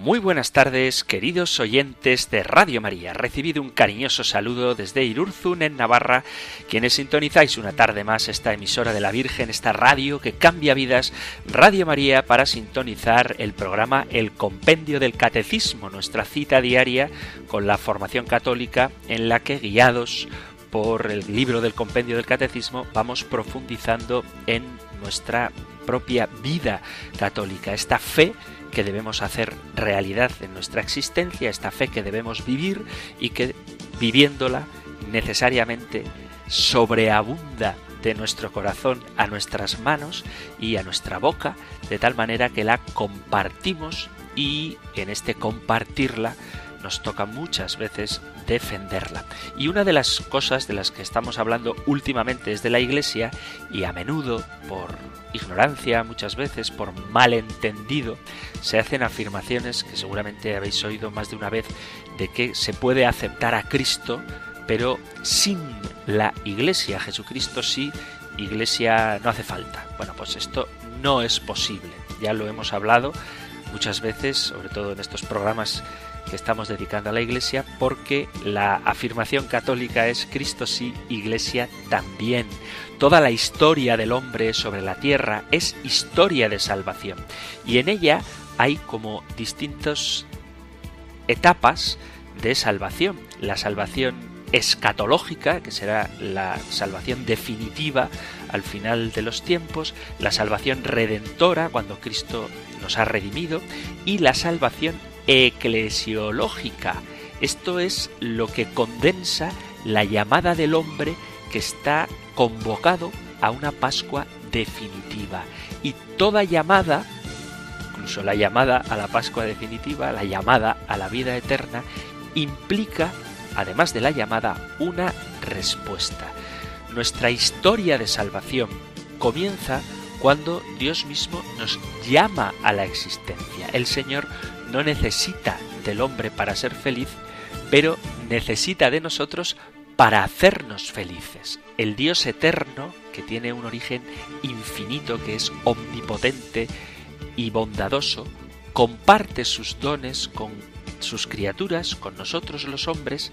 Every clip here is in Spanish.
Muy buenas tardes, queridos oyentes de Radio María. Recibido un cariñoso saludo desde Irurzun, en Navarra, quienes sintonizáis una tarde más esta emisora de la Virgen, esta radio que cambia vidas, Radio María, para sintonizar el programa El Compendio del Catecismo, nuestra cita diaria con la formación católica en la que, guiados por el libro del Compendio del Catecismo, vamos profundizando en nuestra propia vida católica, esta fe que debemos hacer realidad en nuestra existencia, esta fe que debemos vivir y que viviéndola necesariamente sobreabunda de nuestro corazón a nuestras manos y a nuestra boca, de tal manera que la compartimos y en este compartirla nos toca muchas veces defenderla. Y una de las cosas de las que estamos hablando últimamente es de la Iglesia y a menudo por ignorancia, muchas veces por malentendido, se hacen afirmaciones que seguramente habéis oído más de una vez de que se puede aceptar a Cristo, pero sin la Iglesia, Jesucristo sí, Iglesia no hace falta. Bueno, pues esto no es posible. Ya lo hemos hablado muchas veces, sobre todo en estos programas que estamos dedicando a la Iglesia, porque la afirmación católica es Cristo sí, Iglesia también. Toda la historia del hombre sobre la tierra es historia de salvación y en ella hay como distintas etapas de salvación. La salvación escatológica, que será la salvación definitiva al final de los tiempos, la salvación redentora, cuando Cristo nos ha redimido, y la salvación eclesiológica. Esto es lo que condensa la llamada del hombre que está convocado a una Pascua definitiva. Y toda llamada, incluso la llamada a la Pascua definitiva, la llamada a la vida eterna, implica, además de la llamada, una respuesta. Nuestra historia de salvación comienza cuando Dios mismo nos llama a la existencia. El Señor no necesita del hombre para ser feliz, pero necesita de nosotros para hacernos felices. El Dios eterno, que tiene un origen infinito, que es omnipotente y bondadoso, comparte sus dones con sus criaturas, con nosotros los hombres,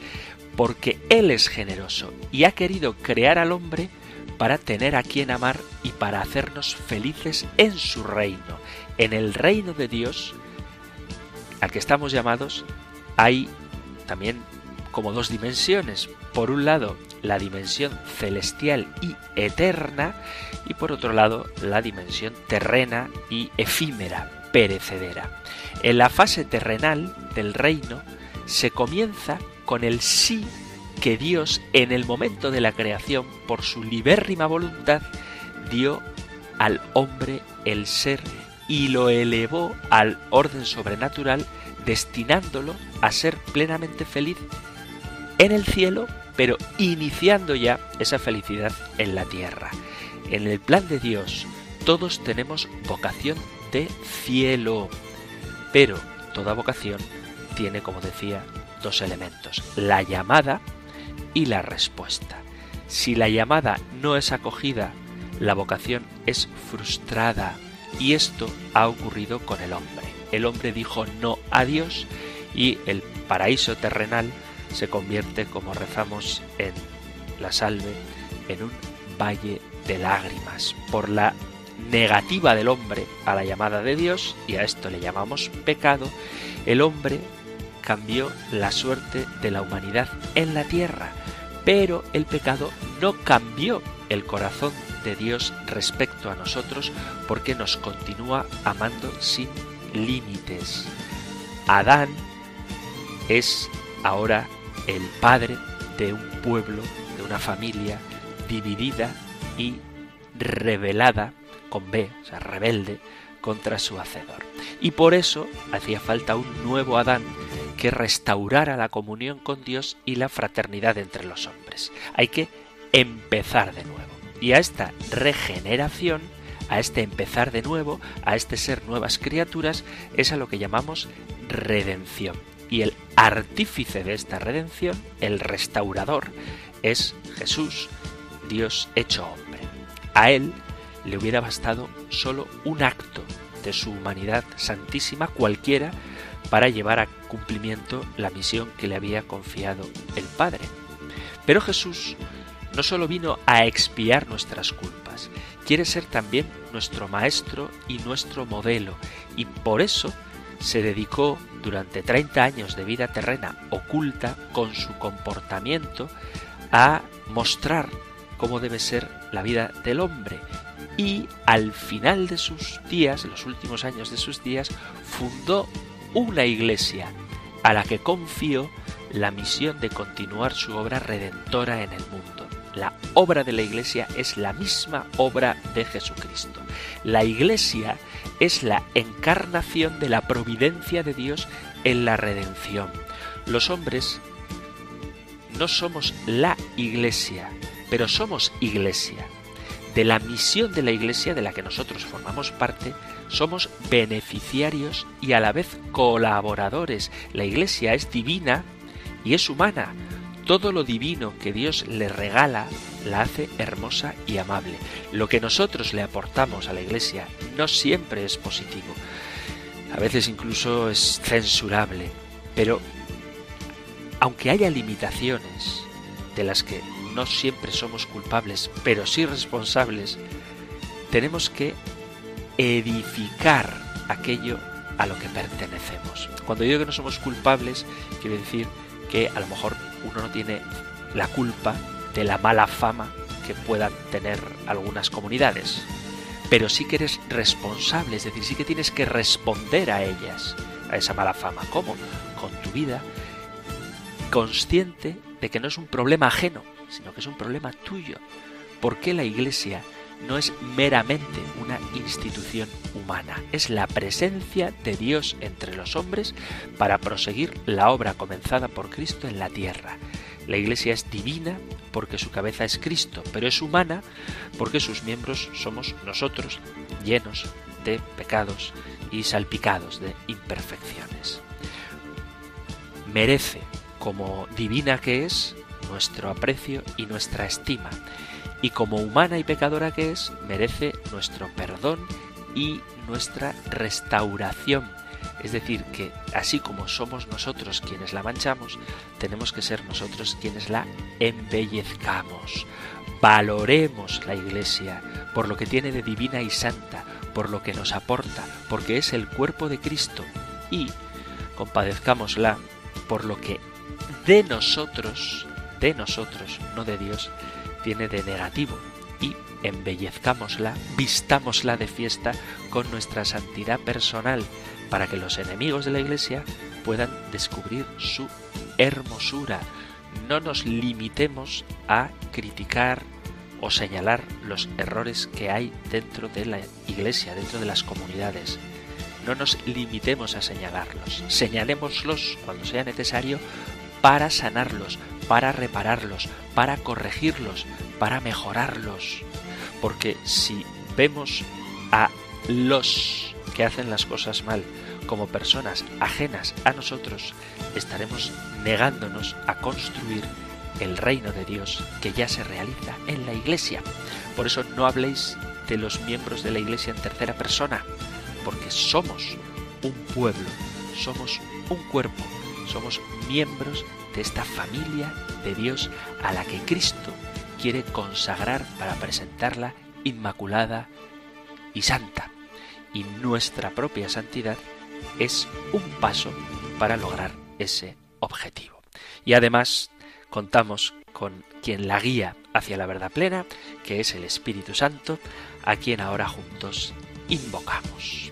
porque Él es generoso y ha querido crear al hombre para tener a quien amar y para hacernos felices en su reino. En el reino de Dios, al que estamos llamados, hay también como dos dimensiones. Por un lado, la dimensión celestial y eterna, y por otro lado, la dimensión terrena y efímera, perecedera. En la fase terrenal del reino se comienza con el sí que Dios en el momento de la creación, por su libérrima voluntad, dio al hombre el ser y lo elevó al orden sobrenatural, destinándolo a ser plenamente feliz en el cielo, pero iniciando ya esa felicidad en la tierra. En el plan de Dios todos tenemos vocación cielo, pero toda vocación tiene, como decía, dos elementos, la llamada y la respuesta. Si la llamada no es acogida, la vocación es frustrada, y esto ha ocurrido con el hombre. El hombre dijo no a Dios y el paraíso terrenal se convierte, como rezamos en la salve, en un valle de lágrimas por la negativa del hombre a la llamada de Dios, y a esto le llamamos pecado, el hombre cambió la suerte de la humanidad en la tierra, pero el pecado no cambió el corazón de Dios respecto a nosotros porque nos continúa amando sin límites. Adán es ahora el padre de un pueblo, de una familia dividida y rebelada, con B, o sea, rebelde, contra su hacedor. Y por eso hacía falta un nuevo Adán que restaurara la comunión con Dios y la fraternidad entre los hombres. Hay que empezar de nuevo. Y a esta regeneración, a este empezar de nuevo, a este ser nuevas criaturas, es a lo que llamamos redención. y el artífice de esta redención, el restaurador, es Jesús, Dios hecho hombre. A él le hubiera bastado solo un acto de su humanidad santísima, cualquiera, para llevar a cumplimiento la misión que le había confiado el Padre. Pero Jesús no solo vino a expiar nuestras culpas, quiere ser también nuestro Maestro y nuestro modelo, y por eso se dedicó durante 30 años de vida terrena oculta con su comportamiento a mostrar cómo debe ser la vida del hombre y al final de sus días, en los últimos años de sus días, fundó una iglesia a la que confió la misión de continuar su obra redentora en el mundo. La obra de la iglesia es la misma obra de Jesucristo. La iglesia es la encarnación de la providencia de Dios en la redención. Los hombres no somos la iglesia, pero somos iglesia. De la misión de la iglesia de la que nosotros formamos parte, somos beneficiarios y a la vez colaboradores. La iglesia es divina y es humana. Todo lo divino que Dios le regala la hace hermosa y amable. Lo que nosotros le aportamos a la iglesia no siempre es positivo. A veces incluso es censurable. Pero aunque haya limitaciones de las que no siempre somos culpables, pero sí responsables, tenemos que edificar aquello a lo que pertenecemos. Cuando digo que no somos culpables, quiero decir que a lo mejor uno no tiene la culpa de la mala fama que puedan tener algunas comunidades, pero sí que eres responsable, es decir, sí que tienes que responder a ellas, a esa mala fama. ¿Cómo? Con tu vida, consciente de que no es un problema ajeno, sino que es un problema tuyo. ¿Por qué la Iglesia no es meramente una institución humana? Es la presencia de Dios entre los hombres para proseguir la obra comenzada por Cristo en la tierra. La Iglesia es divina porque su cabeza es Cristo, pero es humana porque sus miembros somos nosotros, llenos de pecados y salpicados de imperfecciones. Merece, como divina que es, nuestro aprecio y nuestra estima, y como humana y pecadora que es, merece nuestro perdón y nuestra restauración. Es decir, que así como somos nosotros quienes la manchamos, tenemos que ser nosotros quienes la embellezcamos. Valoremos la Iglesia por lo que tiene de divina y santa, por lo que nos aporta, porque es el cuerpo de Cristo, y compadezcámosla por lo que de nosotros de nosotros, no de Dios, tiene de negativo y embellezcámosla, vistámosla de fiesta con nuestra santidad personal para que los enemigos de la Iglesia puedan descubrir su hermosura. No nos limitemos a criticar o señalar los errores que hay dentro de la Iglesia, dentro de las comunidades. No nos limitemos a señalarlos, señalémoslos cuando sea necesario para sanarlos, para repararlos, para corregirlos, para mejorarlos. Porque si vemos a los que hacen las cosas mal como personas ajenas a nosotros, estaremos negándonos a construir el reino de Dios que ya se realiza en la iglesia. Por eso no habléis de los miembros de la iglesia en tercera persona, porque somos un pueblo, somos un cuerpo, somos miembros de esta familia de Dios a la que Cristo quiere consagrar para presentarla inmaculada y santa. Y nuestra propia santidad es un paso para lograr ese objetivo. Y además contamos con quien la guía hacia la verdad plena, que es el Espíritu Santo, a quien ahora juntos invocamos.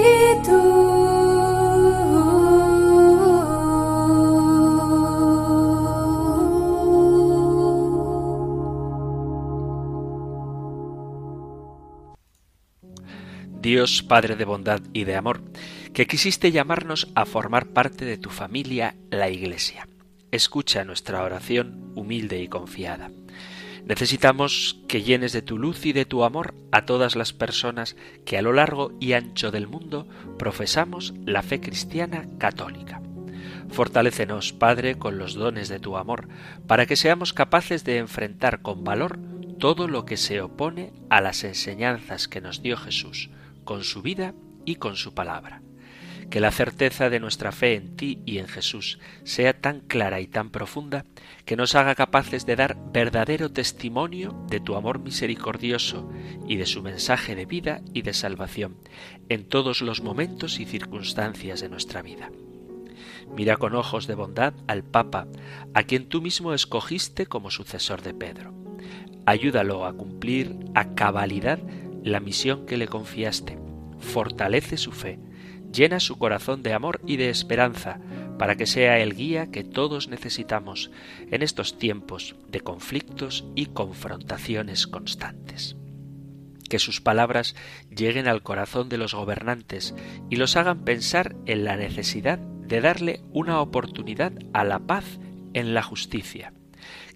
Dios Padre de bondad y de amor, que quisiste llamarnos a formar parte de tu familia, la Iglesia. Escucha nuestra oración humilde y confiada. Necesitamos que llenes de tu luz y de tu amor a todas las personas que a lo largo y ancho del mundo profesamos la fe cristiana católica. Fortalécenos, Padre, con los dones de tu amor, para que seamos capaces de enfrentar con valor todo lo que se opone a las enseñanzas que nos dio Jesús, con su vida y con su palabra. Que la certeza de nuestra fe en ti y en Jesús sea tan clara y tan profunda que nos haga capaces de dar verdadero testimonio de tu amor misericordioso y de su mensaje de vida y de salvación en todos los momentos y circunstancias de nuestra vida. Mira con ojos de bondad al Papa, a quien tú mismo escogiste como sucesor de Pedro. Ayúdalo a cumplir a cabalidad la misión que le confiaste. Fortalece su fe llena su corazón de amor y de esperanza, para que sea el guía que todos necesitamos en estos tiempos de conflictos y confrontaciones constantes. Que sus palabras lleguen al corazón de los gobernantes y los hagan pensar en la necesidad de darle una oportunidad a la paz en la justicia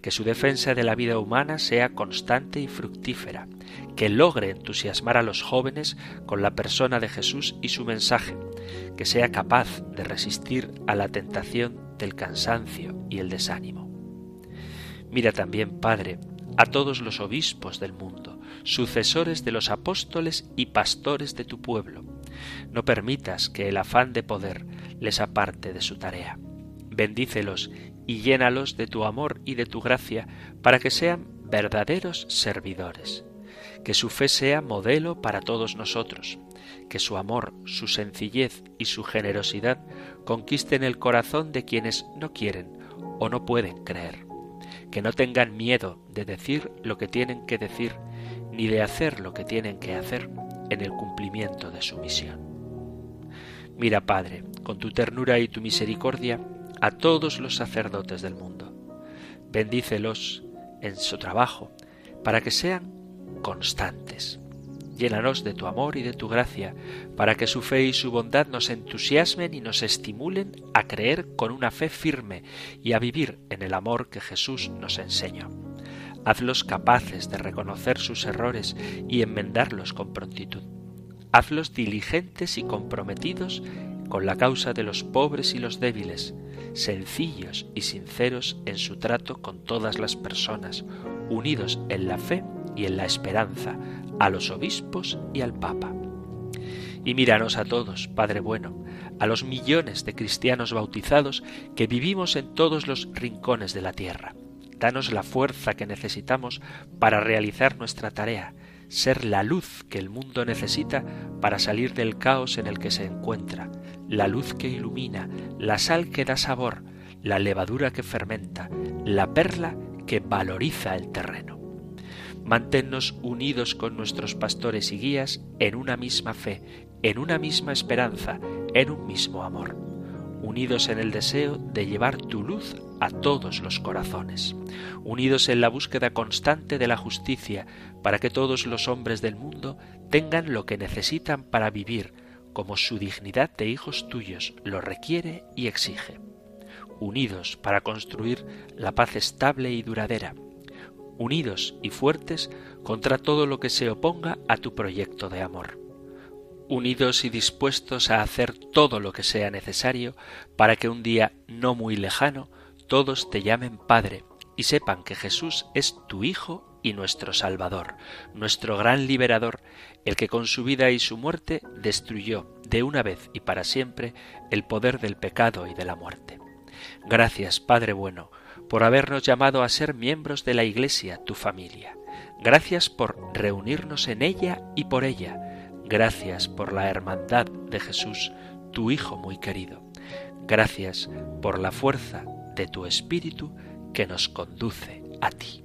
que su defensa de la vida humana sea constante y fructífera, que logre entusiasmar a los jóvenes con la persona de Jesús y su mensaje, que sea capaz de resistir a la tentación del cansancio y el desánimo. Mira también, Padre, a todos los obispos del mundo, sucesores de los apóstoles y pastores de tu pueblo. No permitas que el afán de poder les aparte de su tarea. Bendícelos y llénalos de tu amor y de tu gracia para que sean verdaderos servidores. Que su fe sea modelo para todos nosotros, que su amor, su sencillez y su generosidad conquisten el corazón de quienes no quieren o no pueden creer, que no tengan miedo de decir lo que tienen que decir, ni de hacer lo que tienen que hacer en el cumplimiento de su misión. Mira, Padre, con tu ternura y tu misericordia, a todos los sacerdotes del mundo. Bendícelos en su trabajo, para que sean constantes. Llénanos de tu amor y de tu gracia, para que su fe y su bondad nos entusiasmen y nos estimulen a creer con una fe firme y a vivir en el amor que Jesús nos enseñó. Hazlos capaces de reconocer sus errores y enmendarlos con prontitud. Hazlos diligentes y comprometidos con la causa de los pobres y los débiles, sencillos y sinceros en su trato con todas las personas, unidos en la fe y en la esperanza, a los obispos y al Papa. Y míranos a todos, Padre bueno, a los millones de cristianos bautizados que vivimos en todos los rincones de la tierra. Danos la fuerza que necesitamos para realizar nuestra tarea, ser la luz que el mundo necesita para salir del caos en el que se encuentra, la luz que ilumina, la sal que da sabor, la levadura que fermenta, la perla que valoriza el terreno. Manténnos unidos con nuestros pastores y guías en una misma fe, en una misma esperanza, en un mismo amor, unidos en el deseo de llevar tu luz a todos los corazones, unidos en la búsqueda constante de la justicia para que todos los hombres del mundo tengan lo que necesitan para vivir, como su dignidad de hijos tuyos lo requiere y exige, unidos para construir la paz estable y duradera, unidos y fuertes contra todo lo que se oponga a tu proyecto de amor, unidos y dispuestos a hacer todo lo que sea necesario para que un día no muy lejano todos te llamen Padre y sepan que Jesús es tu Hijo y nuestro Salvador, nuestro gran liberador, el que con su vida y su muerte destruyó de una vez y para siempre el poder del pecado y de la muerte. Gracias, Padre bueno, por habernos llamado a ser miembros de la Iglesia, tu familia. Gracias por reunirnos en ella y por ella. Gracias por la hermandad de Jesús, tu Hijo muy querido. Gracias por la fuerza de tu Espíritu que nos conduce a ti.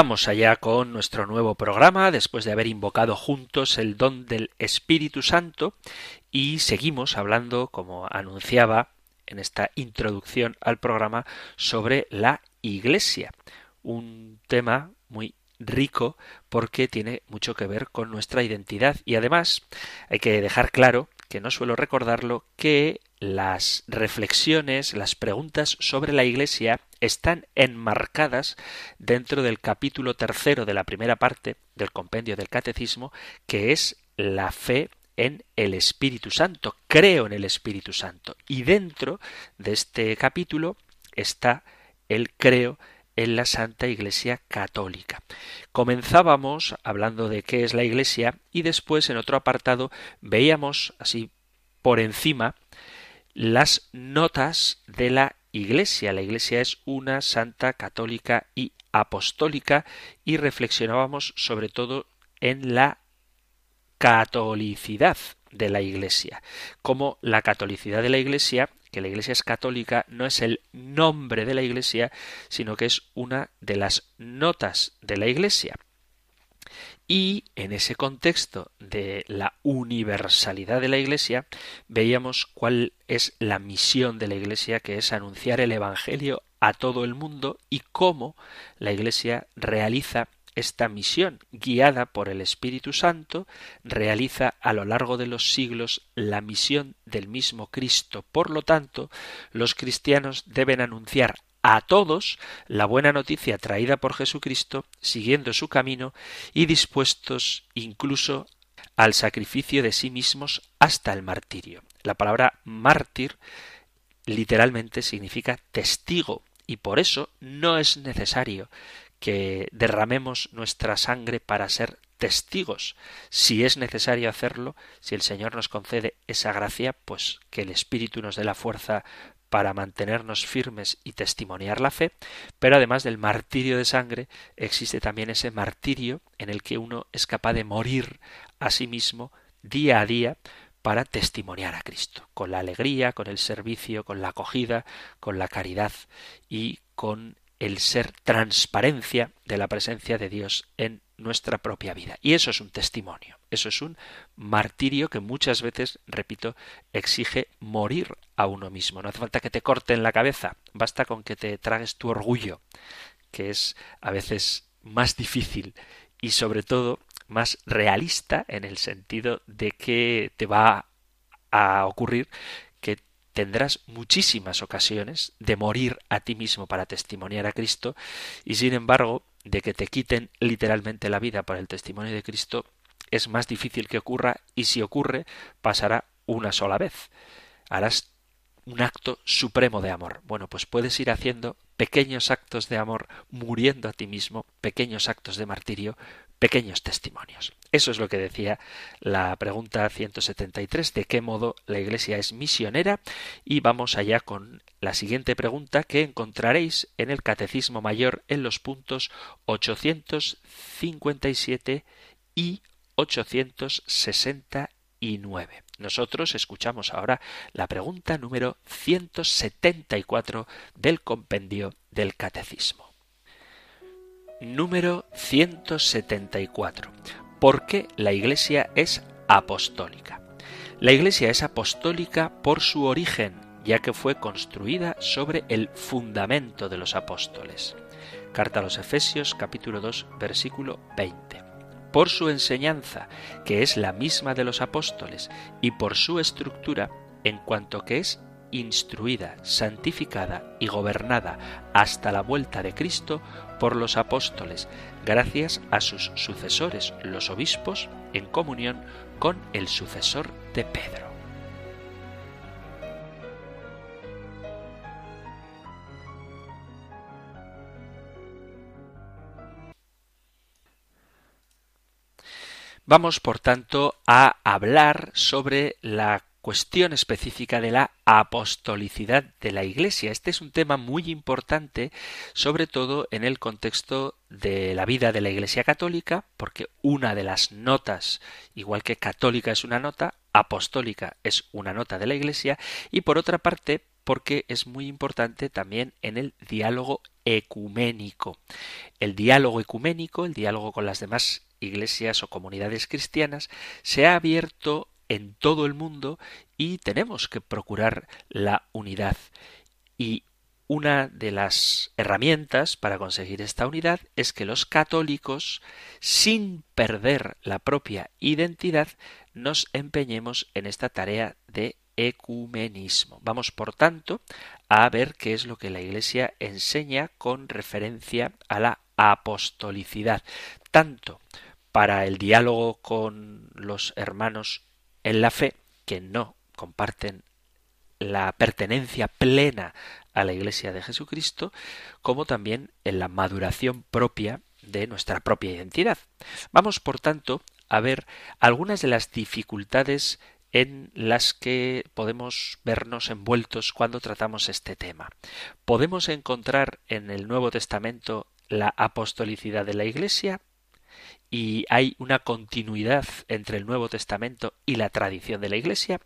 Vamos allá con nuestro nuevo programa, después de haber invocado juntos el don del Espíritu Santo, y seguimos hablando, como anunciaba en esta introducción al programa, sobre la Iglesia, un tema muy rico porque tiene mucho que ver con nuestra identidad. Y además hay que dejar claro que no suelo recordarlo que las reflexiones, las preguntas sobre la Iglesia están enmarcadas dentro del capítulo tercero de la primera parte del compendio del Catecismo, que es la fe en el Espíritu Santo. Creo en el Espíritu Santo. Y dentro de este capítulo está el creo en la Santa Iglesia Católica. Comenzábamos hablando de qué es la Iglesia y después en otro apartado veíamos así por encima las notas de la Iglesia. La Iglesia es una santa católica y apostólica y reflexionábamos sobre todo en la catolicidad de la Iglesia, como la catolicidad de la Iglesia, que la Iglesia es católica, no es el nombre de la Iglesia, sino que es una de las notas de la Iglesia. Y en ese contexto de la universalidad de la Iglesia, veíamos cuál es la misión de la Iglesia, que es anunciar el Evangelio a todo el mundo y cómo la Iglesia realiza esta misión, guiada por el Espíritu Santo, realiza a lo largo de los siglos la misión del mismo Cristo. Por lo tanto, los cristianos deben anunciar a todos la buena noticia traída por Jesucristo, siguiendo su camino y dispuestos incluso al sacrificio de sí mismos hasta el martirio. La palabra mártir literalmente significa testigo y por eso no es necesario que derramemos nuestra sangre para ser testigos. Si es necesario hacerlo, si el Señor nos concede esa gracia, pues que el Espíritu nos dé la fuerza para mantenernos firmes y testimoniar la fe, pero además del martirio de sangre existe también ese martirio en el que uno es capaz de morir a sí mismo día a día para testimoniar a Cristo, con la alegría, con el servicio, con la acogida, con la caridad y con el ser transparencia de la presencia de Dios en nuestra propia vida. Y eso es un testimonio, eso es un martirio que muchas veces, repito, exige morir a uno mismo. No hace falta que te corten la cabeza, basta con que te tragues tu orgullo, que es a veces más difícil y sobre todo más realista en el sentido de que te va a ocurrir que tendrás muchísimas ocasiones de morir a ti mismo para testimoniar a Cristo y sin embargo de que te quiten literalmente la vida por el testimonio de Cristo es más difícil que ocurra y si ocurre pasará una sola vez. Harás un acto supremo de amor. Bueno, pues puedes ir haciendo pequeños actos de amor, muriendo a ti mismo, pequeños actos de martirio, pequeños testimonios. Eso es lo que decía la pregunta 173, de qué modo la Iglesia es misionera, y vamos allá con la siguiente pregunta que encontraréis en el Catecismo Mayor en los puntos 857 y 869. Nosotros escuchamos ahora la pregunta número 174 del compendio del Catecismo. Número 174. ¿Por qué la Iglesia es apostólica? La Iglesia es apostólica por su origen, ya que fue construida sobre el fundamento de los apóstoles. Carta a los Efesios capítulo 2 versículo 20 por su enseñanza, que es la misma de los apóstoles, y por su estructura, en cuanto que es instruida, santificada y gobernada hasta la vuelta de Cristo por los apóstoles, gracias a sus sucesores, los obispos, en comunión con el sucesor de Pedro. Vamos, por tanto, a hablar sobre la cuestión específica de la apostolicidad de la Iglesia. Este es un tema muy importante, sobre todo en el contexto de la vida de la Iglesia católica, porque una de las notas, igual que católica es una nota, apostólica es una nota de la Iglesia, y por otra parte, porque es muy importante también en el diálogo ecuménico. El diálogo ecuménico, el diálogo con las demás iglesias o comunidades cristianas, se ha abierto en todo el mundo y tenemos que procurar la unidad. Y una de las herramientas para conseguir esta unidad es que los católicos, sin perder la propia identidad, nos empeñemos en esta tarea de ecumenismo. Vamos, por tanto, a ver qué es lo que la Iglesia enseña con referencia a la apostolicidad, tanto para el diálogo con los hermanos en la fe que no comparten la pertenencia plena a la Iglesia de Jesucristo, como también en la maduración propia de nuestra propia identidad. Vamos, por tanto, a ver algunas de las dificultades en las que podemos vernos envueltos cuando tratamos este tema. Podemos encontrar en el Nuevo Testamento la apostolicidad de la Iglesia, y hay una continuidad entre el Nuevo Testamento y la tradición de la Iglesia,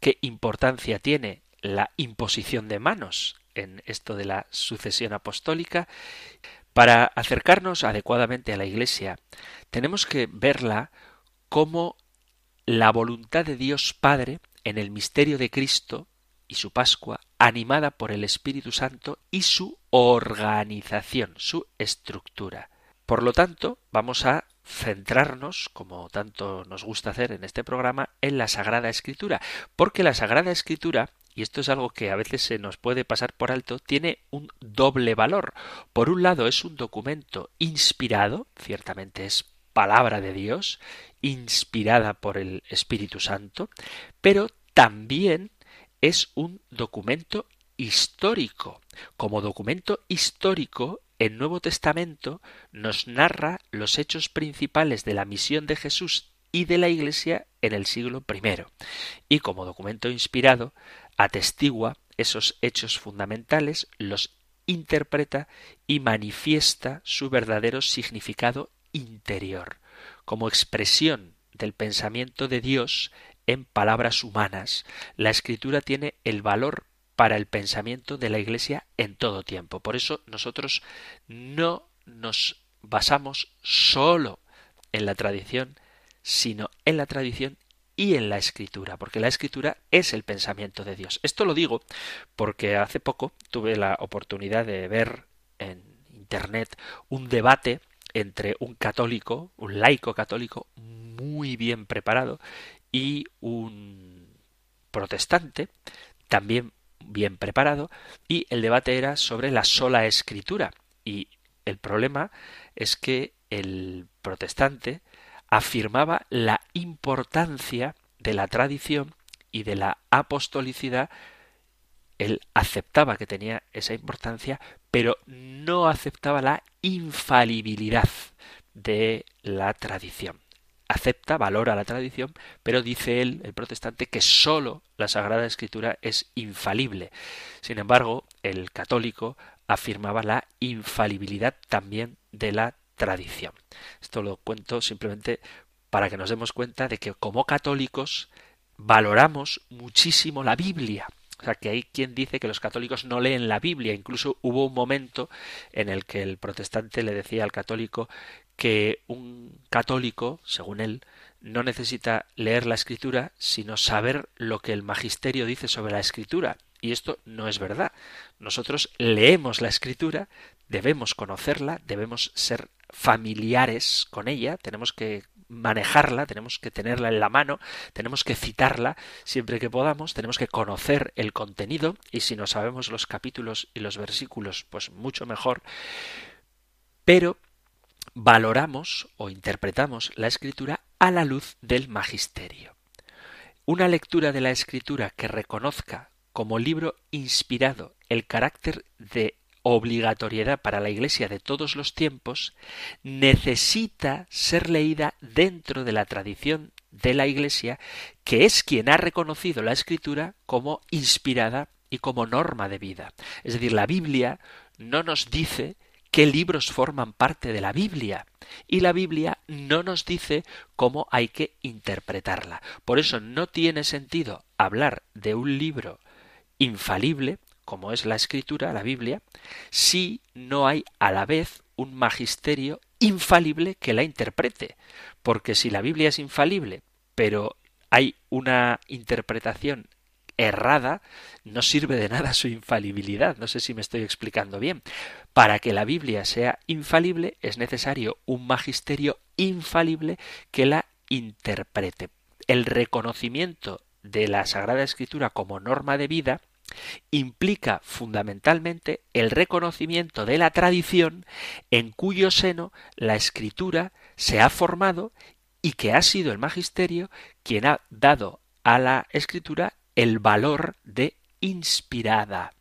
qué importancia tiene la imposición de manos en esto de la sucesión apostólica. Para acercarnos adecuadamente a la Iglesia, tenemos que verla como la voluntad de Dios Padre en el misterio de Cristo y su Pascua, animada por el Espíritu Santo y su organización, su estructura. Por lo tanto, vamos a centrarnos, como tanto nos gusta hacer en este programa, en la Sagrada Escritura, porque la Sagrada Escritura, y esto es algo que a veces se nos puede pasar por alto, tiene un doble valor. Por un lado es un documento inspirado, ciertamente es palabra de Dios, inspirada por el Espíritu Santo, pero también es un documento histórico. Como documento histórico, el Nuevo Testamento nos narra los hechos principales de la misión de Jesús y de la Iglesia en el siglo I, y como documento inspirado atestigua esos hechos fundamentales, los interpreta y manifiesta su verdadero significado interior, como expresión del pensamiento de Dios en palabras humanas. La escritura tiene el valor para el pensamiento de la Iglesia en todo tiempo. Por eso nosotros no nos basamos solo en la tradición, sino en la tradición y en la escritura, porque la escritura es el pensamiento de Dios. Esto lo digo porque hace poco tuve la oportunidad de ver en Internet un debate entre un católico, un laico católico muy bien preparado y un protestante también bien preparado y el debate era sobre la sola escritura. Y el problema es que el protestante afirmaba la importancia de la tradición y de la apostolicidad. Él aceptaba que tenía esa importancia, pero no aceptaba la infalibilidad de la tradición acepta, valora la tradición, pero dice él, el protestante, que sólo la Sagrada Escritura es infalible. Sin embargo, el católico afirmaba la infalibilidad también de la tradición. Esto lo cuento simplemente para que nos demos cuenta de que como católicos valoramos muchísimo la Biblia. O sea, que hay quien dice que los católicos no leen la Biblia. Incluso hubo un momento en el que el protestante le decía al católico que un católico, según él, no necesita leer la escritura, sino saber lo que el magisterio dice sobre la escritura. Y esto no es verdad. Nosotros leemos la escritura, debemos conocerla, debemos ser familiares con ella, tenemos que manejarla, tenemos que tenerla en la mano, tenemos que citarla siempre que podamos, tenemos que conocer el contenido y si no sabemos los capítulos y los versículos, pues mucho mejor. Pero valoramos o interpretamos la escritura a la luz del magisterio. Una lectura de la escritura que reconozca como libro inspirado el carácter de obligatoriedad para la Iglesia de todos los tiempos, necesita ser leída dentro de la tradición de la Iglesia, que es quien ha reconocido la Escritura como inspirada y como norma de vida. Es decir, la Biblia no nos dice qué libros forman parte de la Biblia y la Biblia no nos dice cómo hay que interpretarla. Por eso no tiene sentido hablar de un libro infalible, como es la escritura, la Biblia, si no hay a la vez un magisterio infalible que la interprete. Porque si la Biblia es infalible, pero hay una interpretación errada, no sirve de nada su infalibilidad. No sé si me estoy explicando bien. Para que la Biblia sea infalible es necesario un magisterio infalible que la interprete. El reconocimiento de la Sagrada Escritura como norma de vida implica fundamentalmente el reconocimiento de la tradición en cuyo seno la escritura se ha formado y que ha sido el magisterio quien ha dado a la escritura el valor de inspirada.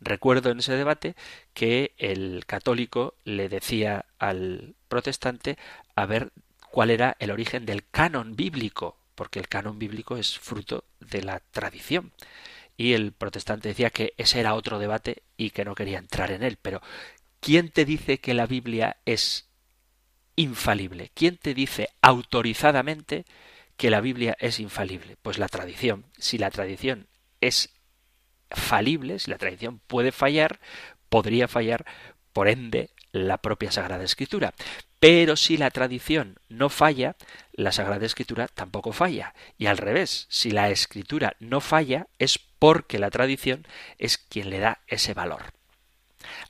Recuerdo en ese debate que el católico le decía al protestante a ver cuál era el origen del canon bíblico, porque el canon bíblico es fruto de la tradición. Y el protestante decía que ese era otro debate y que no quería entrar en él. Pero, ¿quién te dice que la Biblia es infalible? ¿Quién te dice autorizadamente que la Biblia es infalible? Pues la tradición. Si la tradición es falible, si la tradición puede fallar, podría fallar, por ende, la propia Sagrada Escritura. Pero si la tradición no falla, la Sagrada Escritura tampoco falla. Y al revés, si la Escritura no falla, es porque la tradición es quien le da ese valor.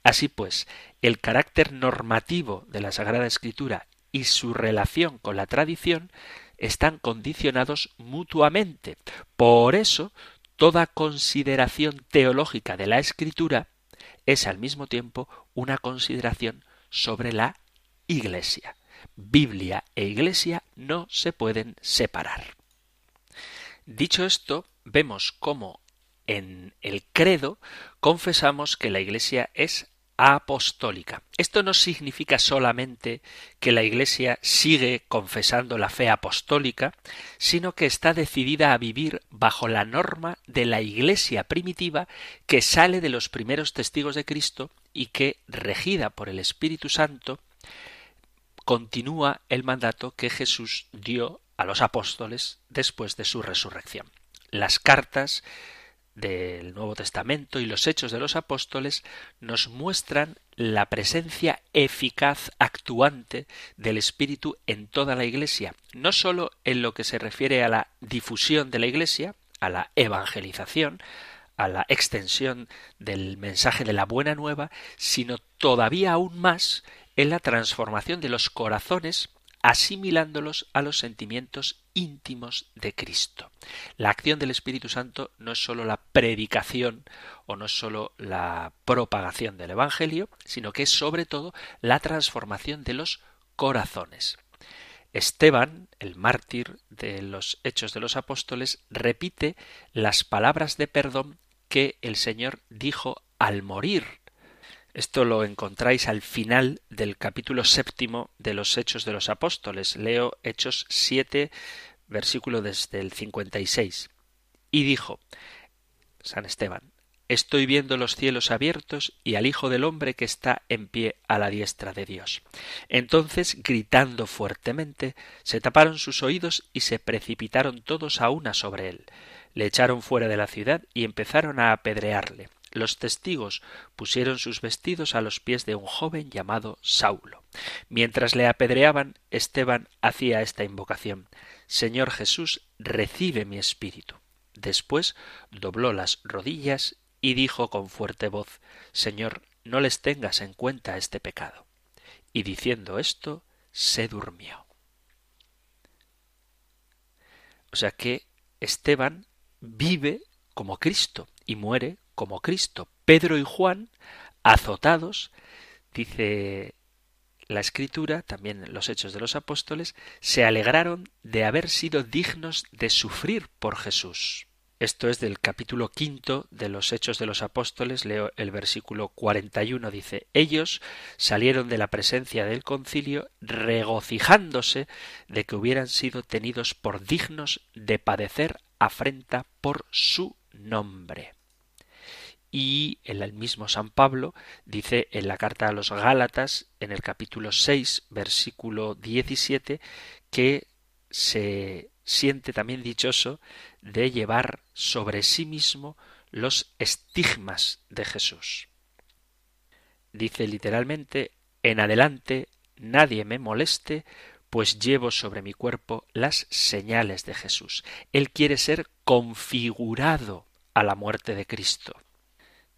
Así pues, el carácter normativo de la Sagrada Escritura y su relación con la tradición están condicionados mutuamente. Por eso, toda consideración teológica de la escritura es al mismo tiempo una consideración sobre la Iglesia. Biblia e Iglesia no se pueden separar. Dicho esto, vemos cómo en el credo confesamos que la Iglesia es apostólica. Esto no significa solamente que la Iglesia sigue confesando la fe apostólica, sino que está decidida a vivir bajo la norma de la Iglesia primitiva que sale de los primeros testigos de Cristo y que, regida por el Espíritu Santo, continúa el mandato que Jesús dio a los apóstoles después de su resurrección. Las cartas del Nuevo Testamento y los hechos de los apóstoles nos muestran la presencia eficaz actuante del Espíritu en toda la Iglesia, no sólo en lo que se refiere a la difusión de la Iglesia, a la evangelización, a la extensión del mensaje de la buena nueva, sino todavía aún más en la transformación de los corazones asimilándolos a los sentimientos íntimos de Cristo. La acción del Espíritu Santo no es sólo la predicación o no es sólo la propagación del Evangelio, sino que es sobre todo la transformación de los corazones. Esteban, el mártir de los Hechos de los Apóstoles, repite las palabras de perdón que el Señor dijo al morir esto lo encontráis al final del capítulo séptimo de los Hechos de los Apóstoles. Leo Hechos 7, versículo desde el 56. Y dijo, San Esteban, estoy viendo los cielos abiertos y al Hijo del Hombre que está en pie a la diestra de Dios. Entonces, gritando fuertemente, se taparon sus oídos y se precipitaron todos a una sobre él. Le echaron fuera de la ciudad y empezaron a apedrearle. Los testigos pusieron sus vestidos a los pies de un joven llamado Saulo. Mientras le apedreaban, Esteban hacía esta invocación Señor Jesús, recibe mi espíritu. Después dobló las rodillas y dijo con fuerte voz Señor, no les tengas en cuenta este pecado. Y diciendo esto, se durmió. O sea que Esteban vive como Cristo y muere como Cristo. Pedro y Juan, azotados, dice la escritura, también los hechos de los apóstoles, se alegraron de haber sido dignos de sufrir por Jesús. Esto es del capítulo quinto de los Hechos de los Apóstoles, leo el versículo 41, dice, ellos salieron de la presencia del concilio regocijándose de que hubieran sido tenidos por dignos de padecer afrenta por su nombre. Y el mismo San Pablo dice en la carta a los Gálatas, en el capítulo 6, versículo 17, que se siente también dichoso de llevar sobre sí mismo los estigmas de Jesús. Dice literalmente, en adelante nadie me moleste, pues llevo sobre mi cuerpo las señales de Jesús. Él quiere ser configurado a la muerte de Cristo.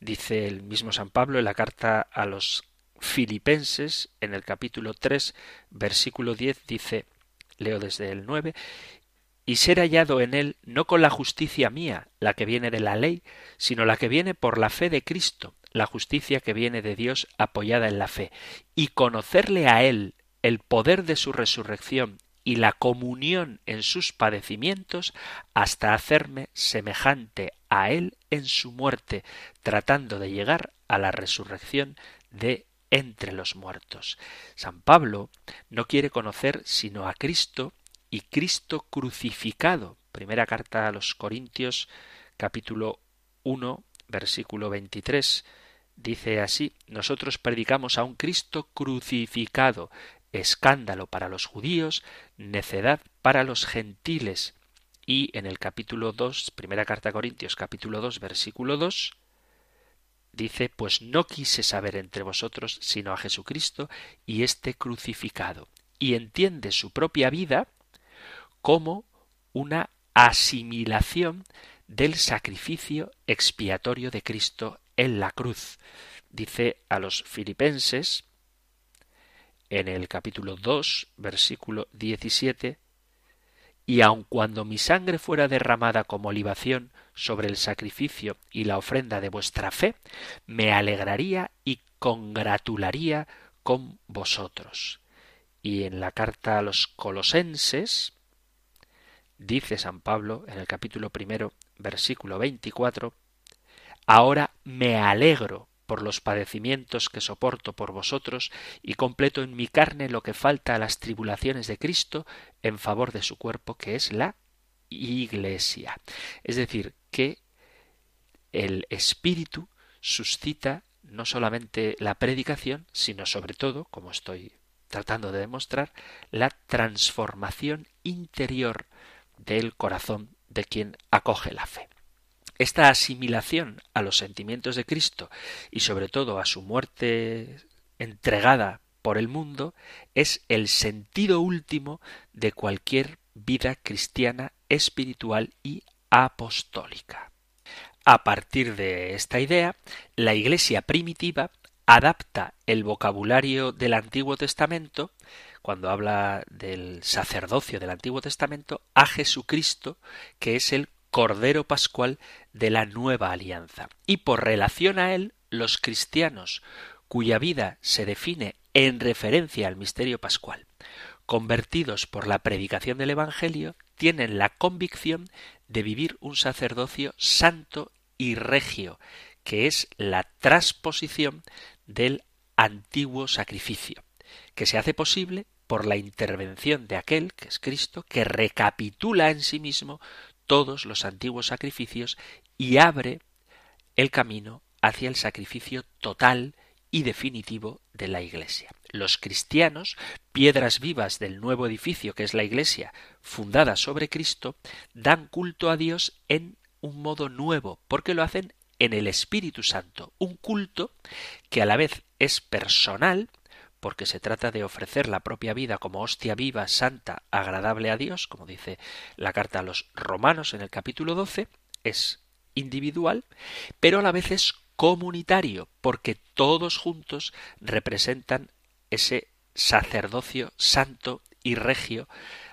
Dice el mismo San Pablo en la carta a los filipenses, en el capítulo 3, versículo 10, dice, leo desde el 9, y ser hallado en él no con la justicia mía, la que viene de la ley, sino la que viene por la fe de Cristo, la justicia que viene de Dios apoyada en la fe, y conocerle a él el poder de su resurrección y la comunión en sus padecimientos hasta hacerme semejante a él en su muerte, tratando de llegar a la resurrección de entre los muertos. San Pablo no quiere conocer sino a Cristo y Cristo crucificado. Primera carta a los Corintios capítulo 1 versículo 23 dice así, nosotros predicamos a un Cristo crucificado, escándalo para los judíos, necedad para los gentiles. Y en el capítulo 2, primera carta a Corintios, capítulo 2, versículo 2, dice, pues no quise saber entre vosotros sino a Jesucristo y este crucificado. Y entiende su propia vida como una asimilación del sacrificio expiatorio de Cristo en la cruz. Dice a los filipenses en el capítulo 2, versículo 17, y aun cuando mi sangre fuera derramada como libación sobre el sacrificio y la ofrenda de vuestra fe, me alegraría y congratularía con vosotros. Y en la carta a los colosenses, Dice San Pablo en el capítulo primero, versículo 24, Ahora me alegro por los padecimientos que soporto por vosotros y completo en mi carne lo que falta a las tribulaciones de Cristo en favor de su cuerpo, que es la Iglesia. Es decir, que el Espíritu suscita no solamente la predicación, sino sobre todo, como estoy tratando de demostrar, la transformación interior del corazón de quien acoge la fe. Esta asimilación a los sentimientos de Cristo y sobre todo a su muerte entregada por el mundo es el sentido último de cualquier vida cristiana espiritual y apostólica. A partir de esta idea, la Iglesia primitiva adapta el vocabulario del Antiguo Testamento cuando habla del sacerdocio del Antiguo Testamento a Jesucristo, que es el Cordero Pascual de la nueva alianza. Y por relación a él, los cristianos, cuya vida se define en referencia al misterio pascual, convertidos por la predicación del Evangelio, tienen la convicción de vivir un sacerdocio santo y regio, que es la transposición del antiguo sacrificio que se hace posible por la intervención de aquel, que es Cristo, que recapitula en sí mismo todos los antiguos sacrificios y abre el camino hacia el sacrificio total y definitivo de la Iglesia. Los cristianos, piedras vivas del nuevo edificio que es la Iglesia, fundada sobre Cristo, dan culto a Dios en un modo nuevo, porque lo hacen en el Espíritu Santo, un culto que a la vez es personal, porque se trata de ofrecer la propia vida como hostia viva, santa, agradable a Dios, como dice la carta a los romanos en el capítulo 12, es individual, pero a la vez es comunitario, porque todos juntos representan ese sacerdocio santo y regio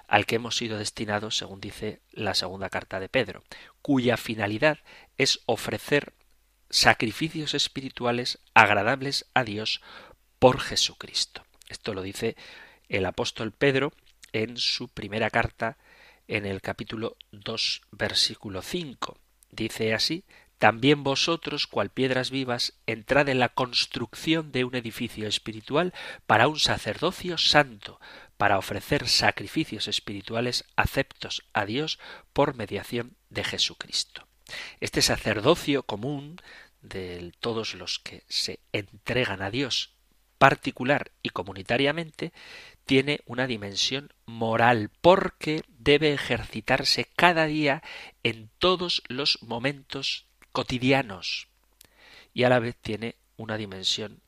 al que hemos sido destinados, según dice la segunda carta de Pedro, cuya finalidad es ofrecer sacrificios espirituales agradables a Dios por Jesucristo. Esto lo dice el apóstol Pedro en su primera carta en el capítulo 2 versículo 5. Dice así, también vosotros, cual piedras vivas, entrad en la construcción de un edificio espiritual para un sacerdocio santo, para ofrecer sacrificios espirituales aceptos a Dios por mediación de Jesucristo. Este sacerdocio común de todos los que se entregan a Dios particular y comunitariamente tiene una dimensión moral porque debe ejercitarse cada día en todos los momentos cotidianos y a la vez tiene una dimensión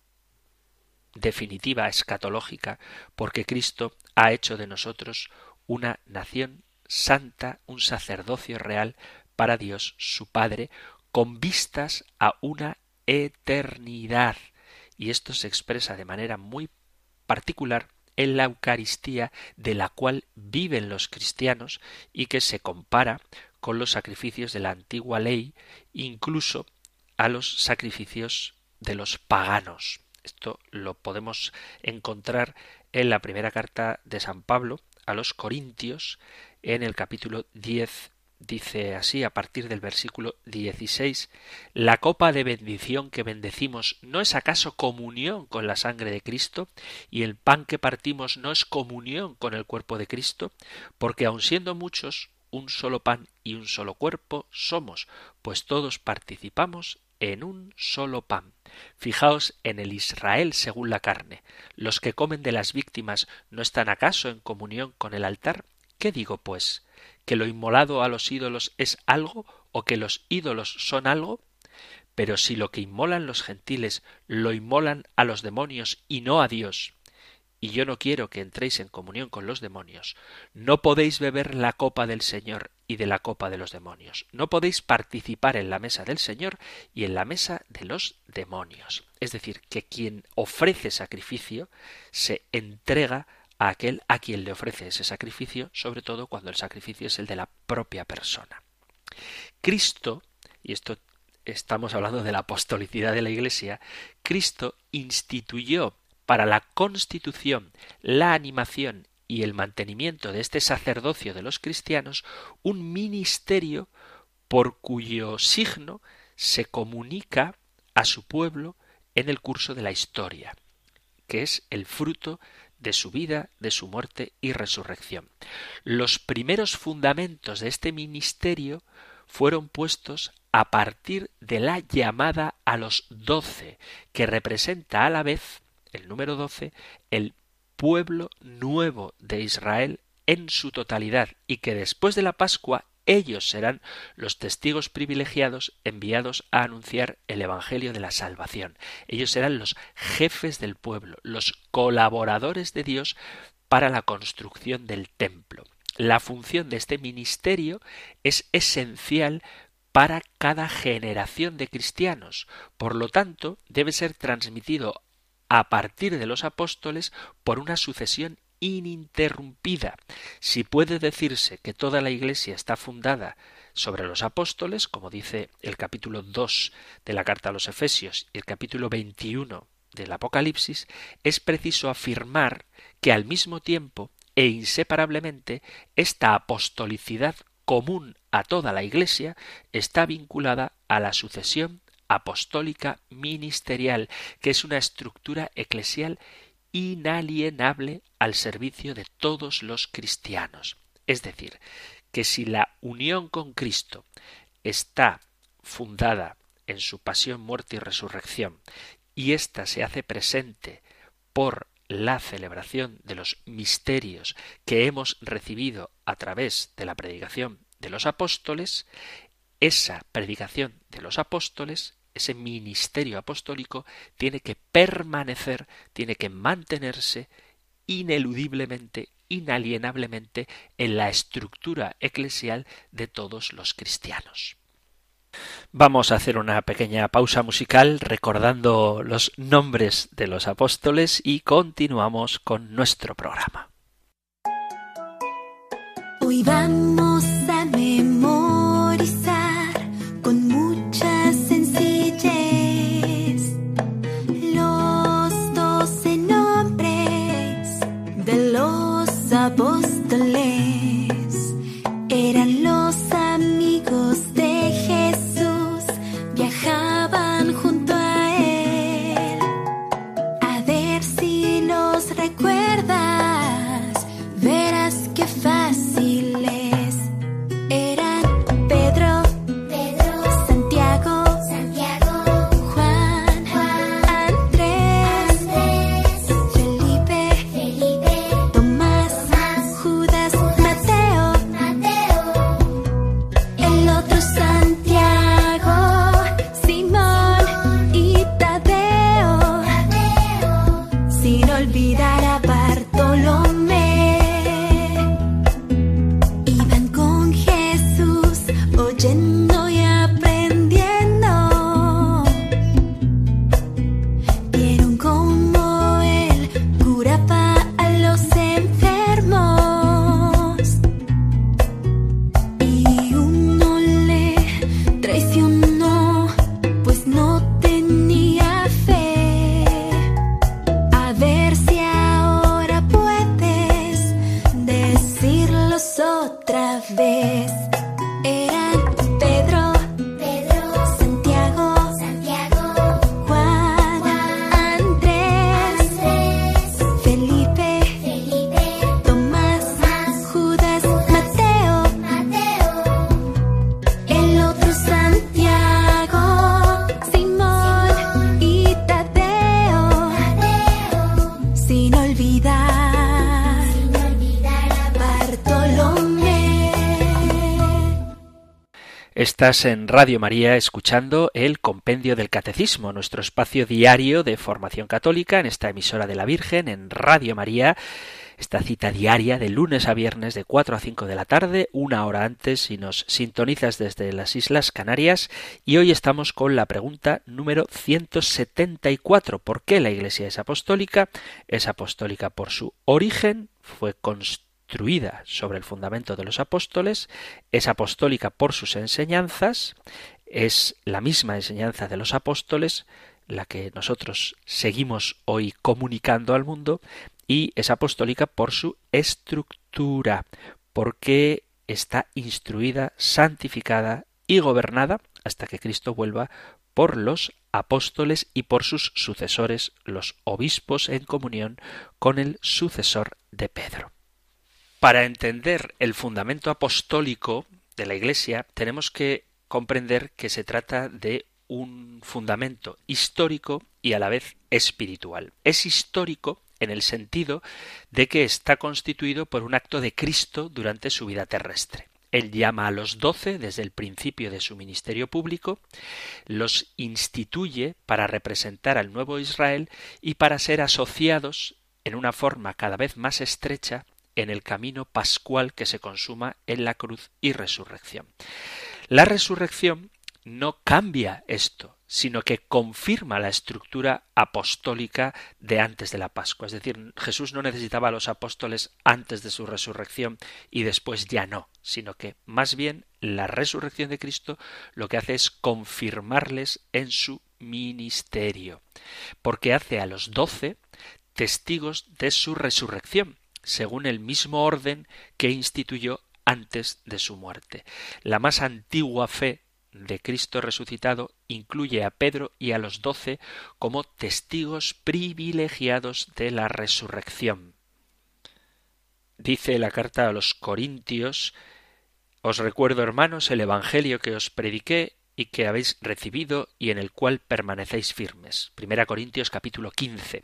definitiva escatológica porque Cristo ha hecho de nosotros una nación santa, un sacerdocio real para Dios su Padre, con vistas a una eternidad. Y esto se expresa de manera muy particular en la Eucaristía de la cual viven los cristianos y que se compara con los sacrificios de la antigua ley, incluso a los sacrificios de los paganos. Esto lo podemos encontrar en la primera carta de San Pablo a los Corintios, en el capítulo 10 dice así a partir del versículo 16, La copa de bendición que bendecimos no es acaso comunión con la sangre de Cristo, y el pan que partimos no es comunión con el cuerpo de Cristo, porque aun siendo muchos, un solo pan y un solo cuerpo somos, pues todos participamos en un solo pan. Fijaos en el Israel según la carne. ¿Los que comen de las víctimas no están acaso en comunión con el altar? ¿Qué digo, pues? ¿Que lo inmolado a los ídolos es algo o que los ídolos son algo? Pero si lo que inmolan los gentiles lo inmolan a los demonios y no a Dios, y yo no quiero que entréis en comunión con los demonios, no podéis beber la copa del Señor y de la copa de los demonios. No podéis participar en la mesa del Señor y en la mesa de los demonios. Es decir, que quien ofrece sacrificio se entrega a aquel a quien le ofrece ese sacrificio, sobre todo cuando el sacrificio es el de la propia persona. Cristo, y esto estamos hablando de la apostolicidad de la Iglesia, Cristo instituyó para la constitución, la animación y el mantenimiento de este sacerdocio de los cristianos un ministerio por cuyo signo se comunica a su pueblo en el curso de la historia, que es el fruto de su vida, de su muerte y resurrección. Los primeros fundamentos de este ministerio fueron puestos a partir de la llamada a los doce, que representa a la vez el número 12, el pueblo nuevo de Israel en su totalidad y que después de la Pascua ellos serán los testigos privilegiados enviados a anunciar el Evangelio de la salvación. Ellos serán los jefes del pueblo, los colaboradores de Dios para la construcción del templo. La función de este ministerio es esencial para cada generación de cristianos. Por lo tanto, debe ser transmitido a partir de los apóstoles por una sucesión ininterrumpida. Si puede decirse que toda la Iglesia está fundada sobre los apóstoles, como dice el capítulo 2 de la carta a los Efesios y el capítulo 21 del Apocalipsis, es preciso afirmar que al mismo tiempo e inseparablemente esta apostolicidad común a toda la Iglesia está vinculada a la sucesión apostólica ministerial, que es una estructura eclesial inalienable al servicio de todos los cristianos. Es decir, que si la unión con Cristo está fundada en su pasión, muerte y resurrección, y ésta se hace presente por la celebración de los misterios que hemos recibido a través de la predicación de los apóstoles, esa predicación de los apóstoles ese ministerio apostólico tiene que permanecer, tiene que mantenerse ineludiblemente, inalienablemente en la estructura eclesial de todos los cristianos. Vamos a hacer una pequeña pausa musical recordando los nombres de los apóstoles y continuamos con nuestro programa. Estás en Radio María escuchando el Compendio del Catecismo, nuestro espacio diario de formación católica en esta emisora de la Virgen, en Radio María, esta cita diaria de lunes a viernes de 4 a 5 de la tarde, una hora antes si nos sintonizas desde las Islas Canarias, y hoy estamos con la pregunta número 174. ¿Por qué la Iglesia es apostólica? Es apostólica por su origen, fue construida construida sobre el fundamento de los apóstoles, es apostólica por sus enseñanzas, es la misma enseñanza de los apóstoles, la que nosotros seguimos hoy comunicando al mundo, y es apostólica por su estructura, porque está instruida, santificada y gobernada hasta que Cristo vuelva por los apóstoles y por sus sucesores, los obispos en comunión con el sucesor de Pedro. Para entender el fundamento apostólico de la Iglesia tenemos que comprender que se trata de un fundamento histórico y a la vez espiritual. Es histórico en el sentido de que está constituido por un acto de Cristo durante su vida terrestre. Él llama a los doce desde el principio de su ministerio público, los instituye para representar al nuevo Israel y para ser asociados en una forma cada vez más estrecha en el camino pascual que se consuma en la cruz y resurrección. La resurrección no cambia esto, sino que confirma la estructura apostólica de antes de la Pascua. Es decir, Jesús no necesitaba a los apóstoles antes de su resurrección y después ya no, sino que más bien la resurrección de Cristo lo que hace es confirmarles en su ministerio, porque hace a los doce testigos de su resurrección según el mismo orden que instituyó antes de su muerte. La más antigua fe de Cristo resucitado incluye a Pedro y a los doce como testigos privilegiados de la resurrección. Dice la carta a los Corintios Os recuerdo, hermanos, el Evangelio que os prediqué y que habéis recibido y en el cual permanecéis firmes. Primera Corintios capítulo 15.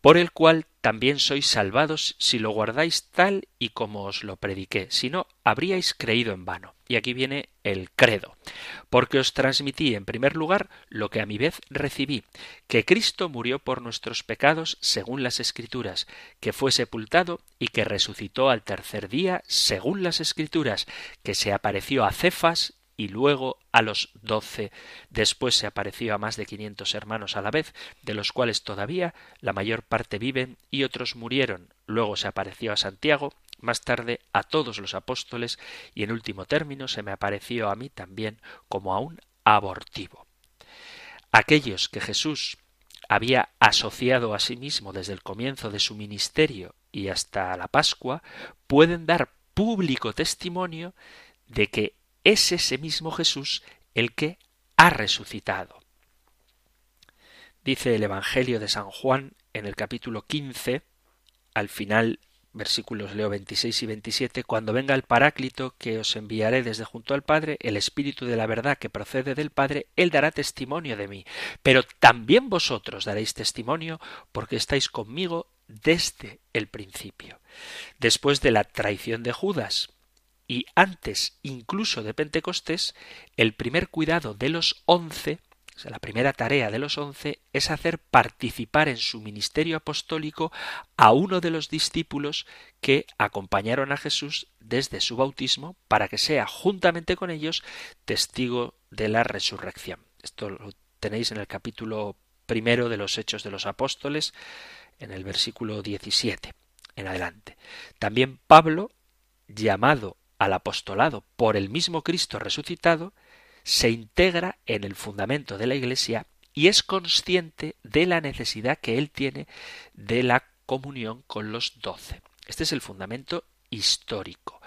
Por el cual también sois salvados si lo guardáis tal y como os lo prediqué, si no, habríais creído en vano. Y aquí viene el credo. Porque os transmití en primer lugar lo que a mi vez recibí, que Cristo murió por nuestros pecados según las Escrituras, que fue sepultado y que resucitó al tercer día según las Escrituras, que se apareció a Cefas y luego a los doce. Después se apareció a más de quinientos hermanos a la vez, de los cuales todavía la mayor parte viven y otros murieron. Luego se apareció a Santiago, más tarde a todos los apóstoles y en último término se me apareció a mí también como a un abortivo. Aquellos que Jesús había asociado a sí mismo desde el comienzo de su ministerio y hasta la Pascua, pueden dar público testimonio de que es ese mismo Jesús el que ha resucitado. Dice el Evangelio de San Juan en el capítulo 15, al final versículos leo 26 y 27, cuando venga el Paráclito que os enviaré desde junto al Padre, el Espíritu de la verdad que procede del Padre, Él dará testimonio de mí. Pero también vosotros daréis testimonio porque estáis conmigo desde el principio. Después de la traición de Judas, y antes incluso de Pentecostés, el primer cuidado de los once, o sea, la primera tarea de los once es hacer participar en su ministerio apostólico a uno de los discípulos que acompañaron a Jesús desde su bautismo para que sea juntamente con ellos testigo de la resurrección. Esto lo tenéis en el capítulo primero de los Hechos de los Apóstoles, en el versículo 17 en adelante. También Pablo, llamado al apostolado por el mismo Cristo resucitado, se integra en el fundamento de la Iglesia y es consciente de la necesidad que él tiene de la comunión con los doce. Este es el fundamento histórico.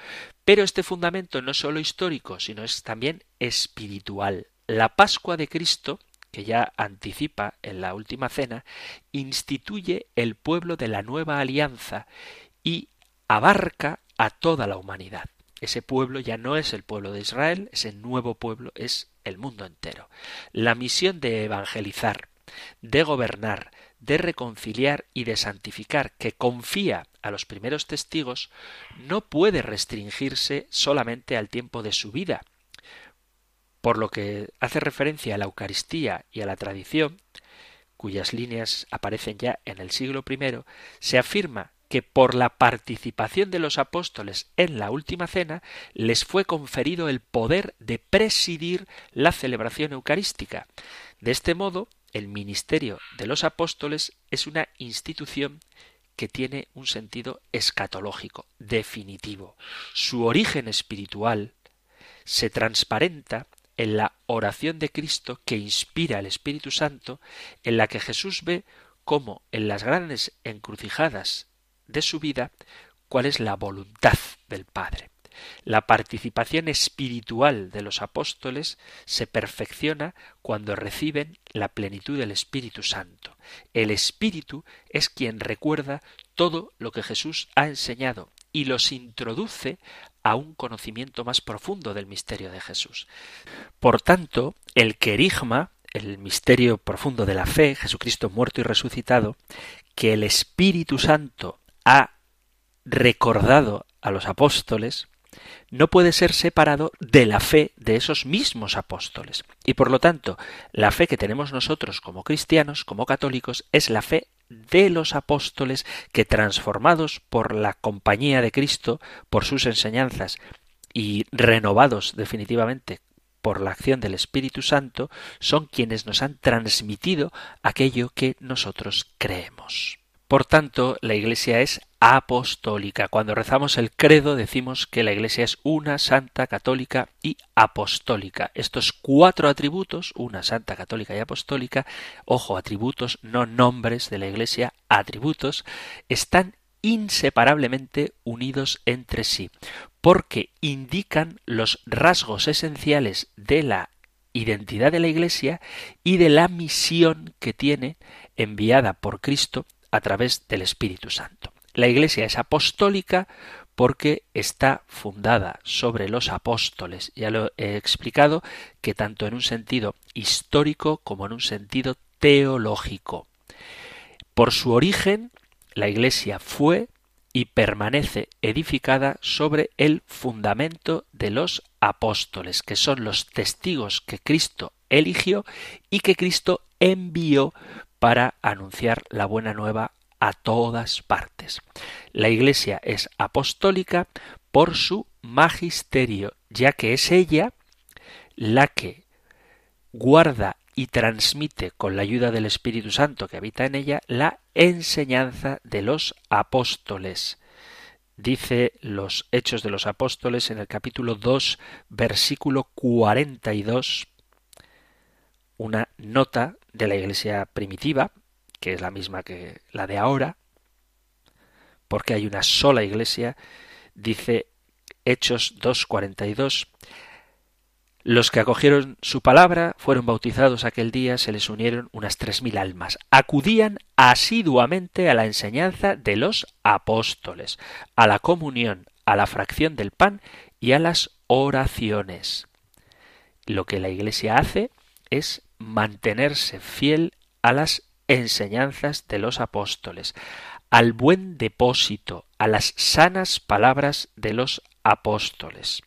Pero este fundamento no es solo histórico, sino es también espiritual. La Pascua de Cristo, que ya anticipa en la última cena, instituye el pueblo de la nueva alianza y abarca a toda la humanidad. Ese pueblo ya no es el pueblo de Israel, ese nuevo pueblo es el mundo entero. La misión de evangelizar, de gobernar, de reconciliar y de santificar que confía a los primeros testigos no puede restringirse solamente al tiempo de su vida. Por lo que hace referencia a la Eucaristía y a la tradición, cuyas líneas aparecen ya en el siglo I, se afirma que por la participación de los apóstoles en la última cena les fue conferido el poder de presidir la celebración eucarística. De este modo, el ministerio de los apóstoles es una institución que tiene un sentido escatológico, definitivo. Su origen espiritual se transparenta en la oración de Cristo que inspira el Espíritu Santo, en la que Jesús ve cómo en las grandes encrucijadas de su vida cuál es la voluntad del Padre. La participación espiritual de los apóstoles se perfecciona cuando reciben la plenitud del Espíritu Santo. El Espíritu es quien recuerda todo lo que Jesús ha enseñado y los introduce a un conocimiento más profundo del misterio de Jesús. Por tanto, el querigma, el misterio profundo de la fe, Jesucristo muerto y resucitado, que el Espíritu Santo ha recordado a los apóstoles, no puede ser separado de la fe de esos mismos apóstoles. Y por lo tanto, la fe que tenemos nosotros como cristianos, como católicos, es la fe de los apóstoles que transformados por la compañía de Cristo, por sus enseñanzas y renovados definitivamente por la acción del Espíritu Santo, son quienes nos han transmitido aquello que nosotros creemos. Por tanto, la Iglesia es apostólica. Cuando rezamos el credo decimos que la Iglesia es una santa católica y apostólica. Estos cuatro atributos, una santa católica y apostólica, ojo, atributos, no nombres de la Iglesia, atributos, están inseparablemente unidos entre sí, porque indican los rasgos esenciales de la identidad de la Iglesia y de la misión que tiene enviada por Cristo a través del Espíritu Santo. La Iglesia es apostólica porque está fundada sobre los apóstoles. Ya lo he explicado que tanto en un sentido histórico como en un sentido teológico. Por su origen, la Iglesia fue y permanece edificada sobre el fundamento de los apóstoles, que son los testigos que Cristo eligió y que Cristo envió para anunciar la buena nueva a todas partes. La Iglesia es apostólica por su magisterio, ya que es ella la que guarda y transmite con la ayuda del Espíritu Santo que habita en ella la enseñanza de los apóstoles. Dice los Hechos de los Apóstoles en el capítulo 2, versículo 42, una nota de la Iglesia primitiva, que es la misma que la de ahora, porque hay una sola Iglesia, dice Hechos 2.42, los que acogieron su palabra fueron bautizados aquel día, se les unieron unas tres mil almas. Acudían asiduamente a la enseñanza de los apóstoles, a la comunión, a la fracción del pan y a las oraciones. Lo que la Iglesia hace es mantenerse fiel a las enseñanzas de los apóstoles, al buen depósito, a las sanas palabras de los apóstoles.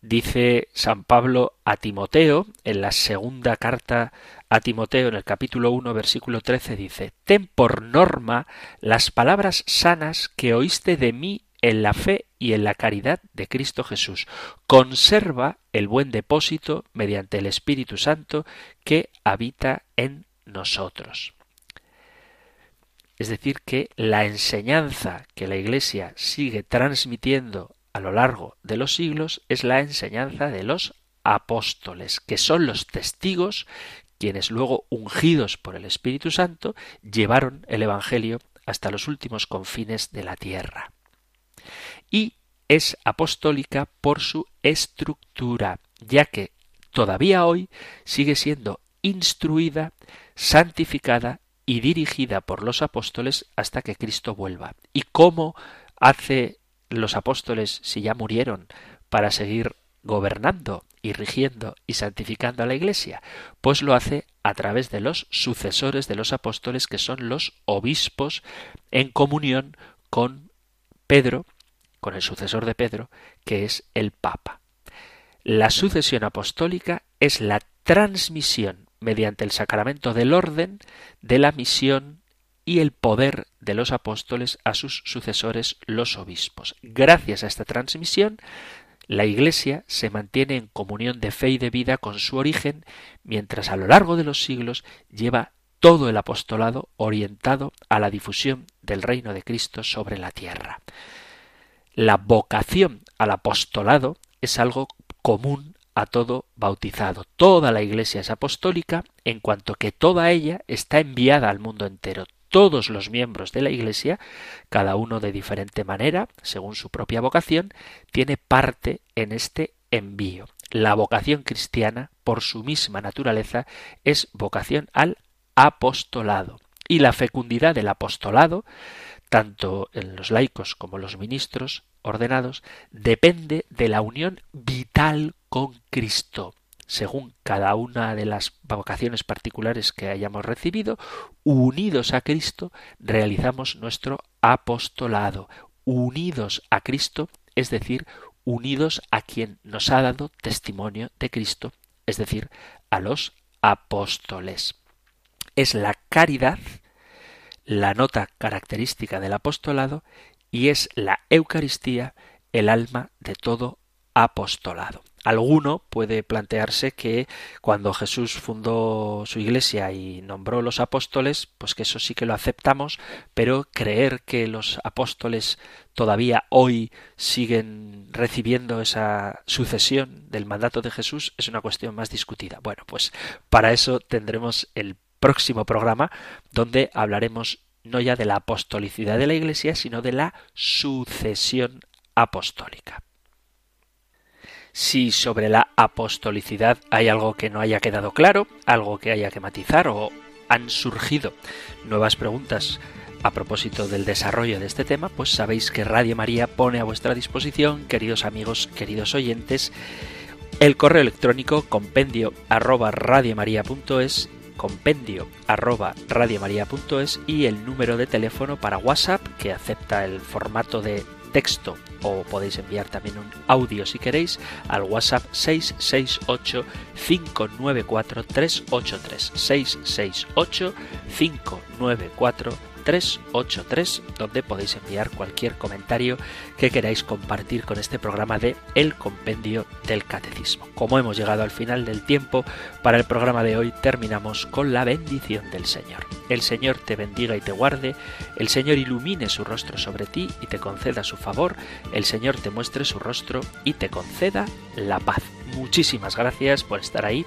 Dice San Pablo a Timoteo, en la segunda carta a Timoteo, en el capítulo 1, versículo 13, dice, Ten por norma las palabras sanas que oíste de mí en la fe y en la caridad de Cristo Jesús. Conserva el buen depósito mediante el Espíritu Santo que habita en nosotros. Es decir, que la enseñanza que la Iglesia sigue transmitiendo a lo largo de los siglos es la enseñanza de los apóstoles, que son los testigos quienes luego, ungidos por el Espíritu Santo, llevaron el Evangelio hasta los últimos confines de la tierra. Y es apostólica por su estructura, ya que todavía hoy sigue siendo instruida, santificada y dirigida por los apóstoles hasta que Cristo vuelva. ¿Y cómo hace los apóstoles si ya murieron para seguir gobernando y rigiendo y santificando a la Iglesia? Pues lo hace a través de los sucesores de los apóstoles que son los obispos en comunión con Pedro, con el sucesor de Pedro, que es el Papa. La sucesión apostólica es la transmisión mediante el sacramento del orden de la misión y el poder de los apóstoles a sus sucesores los obispos. Gracias a esta transmisión, la Iglesia se mantiene en comunión de fe y de vida con su origen, mientras a lo largo de los siglos lleva todo el apostolado orientado a la difusión del reino de Cristo sobre la tierra. La vocación al apostolado es algo común a todo bautizado. Toda la Iglesia es apostólica en cuanto que toda ella está enviada al mundo entero. Todos los miembros de la Iglesia, cada uno de diferente manera, según su propia vocación, tiene parte en este envío. La vocación cristiana, por su misma naturaleza, es vocación al apostolado. Y la fecundidad del apostolado, tanto en los laicos como los ministros, ordenados depende de la unión vital con Cristo. Según cada una de las vocaciones particulares que hayamos recibido, unidos a Cristo, realizamos nuestro apostolado. Unidos a Cristo, es decir, unidos a quien nos ha dado testimonio de Cristo, es decir, a los apóstoles. Es la caridad la nota característica del apostolado y es la Eucaristía el alma de todo apostolado. Alguno puede plantearse que cuando Jesús fundó su iglesia y nombró los apóstoles, pues que eso sí que lo aceptamos, pero creer que los apóstoles todavía hoy siguen recibiendo esa sucesión del mandato de Jesús es una cuestión más discutida. Bueno, pues para eso tendremos el próximo programa donde hablaremos no ya de la apostolicidad de la Iglesia, sino de la sucesión apostólica. Si sobre la apostolicidad hay algo que no haya quedado claro, algo que haya que matizar o han surgido nuevas preguntas a propósito del desarrollo de este tema, pues sabéis que Radio María pone a vuestra disposición, queridos amigos, queridos oyentes, el correo electrónico compendio compendio arroba radiomaria.es y el número de teléfono para WhatsApp que acepta el formato de texto. O podéis enviar también un audio si queréis al WhatsApp 668 594 383 668 594 383, donde podéis enviar cualquier comentario que queráis compartir con este programa de El Compendio del Catecismo. Como hemos llegado al final del tiempo, para el programa de hoy terminamos con la bendición del Señor. El Señor te bendiga y te guarde, el Señor ilumine su rostro sobre ti y te conceda su favor, el Señor te muestre su rostro y te conceda la paz. Muchísimas gracias por estar ahí,